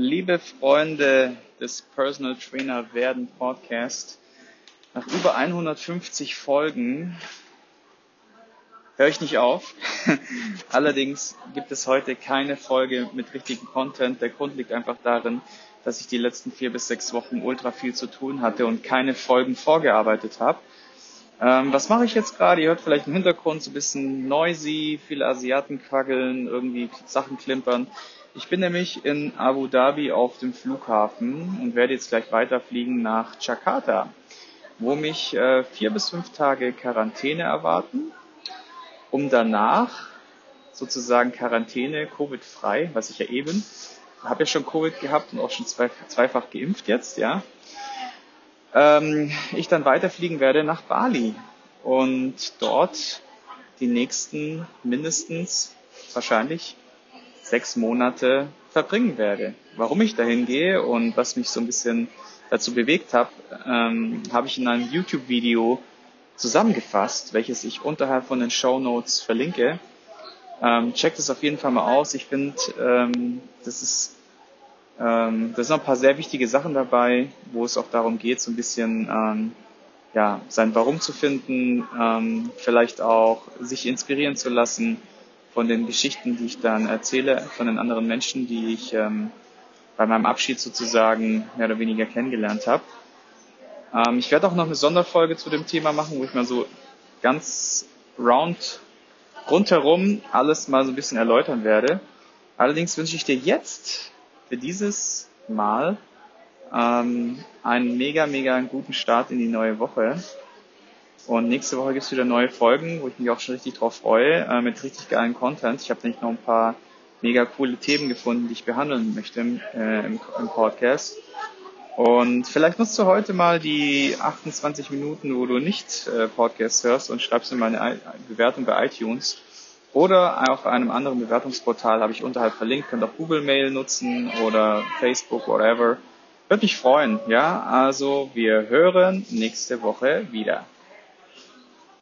liebe Freunde des Personal Trainer werden Podcast. Nach über 150 Folgen höre ich nicht auf. Allerdings gibt es heute keine Folge mit richtigem Content. Der Grund liegt einfach darin, dass ich die letzten vier bis sechs Wochen ultra viel zu tun hatte und keine Folgen vorgearbeitet habe. Ähm, was mache ich jetzt gerade? Ihr hört vielleicht im Hintergrund so ein bisschen noisy, viele Asiaten quaggeln, irgendwie Sachen klimpern. Ich bin nämlich in Abu Dhabi auf dem Flughafen und werde jetzt gleich weiterfliegen nach Jakarta, wo mich äh, vier bis fünf Tage Quarantäne erwarten, um danach sozusagen Quarantäne, Covid-frei, was ich ja eben, habe ja schon Covid gehabt und auch schon zwei, zweifach geimpft jetzt, ja, ähm, ich dann weiterfliegen werde nach Bali und dort die nächsten mindestens wahrscheinlich sechs Monate verbringen werde. Warum ich dahin gehe und was mich so ein bisschen dazu bewegt hat, ähm, habe ich in einem YouTube-Video zusammengefasst, welches ich unterhalb von den Show Notes verlinke. Ähm, checkt es auf jeden Fall mal aus. Ich finde, ähm, das ist ähm, da sind noch ein paar sehr wichtige Sachen dabei, wo es auch darum geht, so ein bisschen ähm, ja, sein Warum zu finden, ähm, vielleicht auch sich inspirieren zu lassen von den Geschichten, die ich dann erzähle, von den anderen Menschen, die ich ähm, bei meinem Abschied sozusagen mehr oder weniger kennengelernt habe. Ähm, ich werde auch noch eine Sonderfolge zu dem Thema machen, wo ich mal so ganz round rundherum alles mal so ein bisschen erläutern werde. Allerdings wünsche ich dir jetzt für dieses Mal ähm, einen mega, mega guten Start in die neue Woche. Und nächste Woche gibt es wieder neue Folgen, wo ich mich auch schon richtig drauf freue, äh, mit richtig geilen Content. Ich habe nämlich noch ein paar mega coole Themen gefunden, die ich behandeln möchte äh, im, im Podcast. Und vielleicht nutzt du heute mal die 28 Minuten, wo du nicht äh, Podcast hörst und schreibst mir mal eine Bewertung bei iTunes oder auf einem anderen Bewertungsportal habe ich unterhalb verlinkt, könnt auch Google Mail nutzen oder Facebook, whatever. Würde mich freuen, ja. Also wir hören nächste Woche wieder.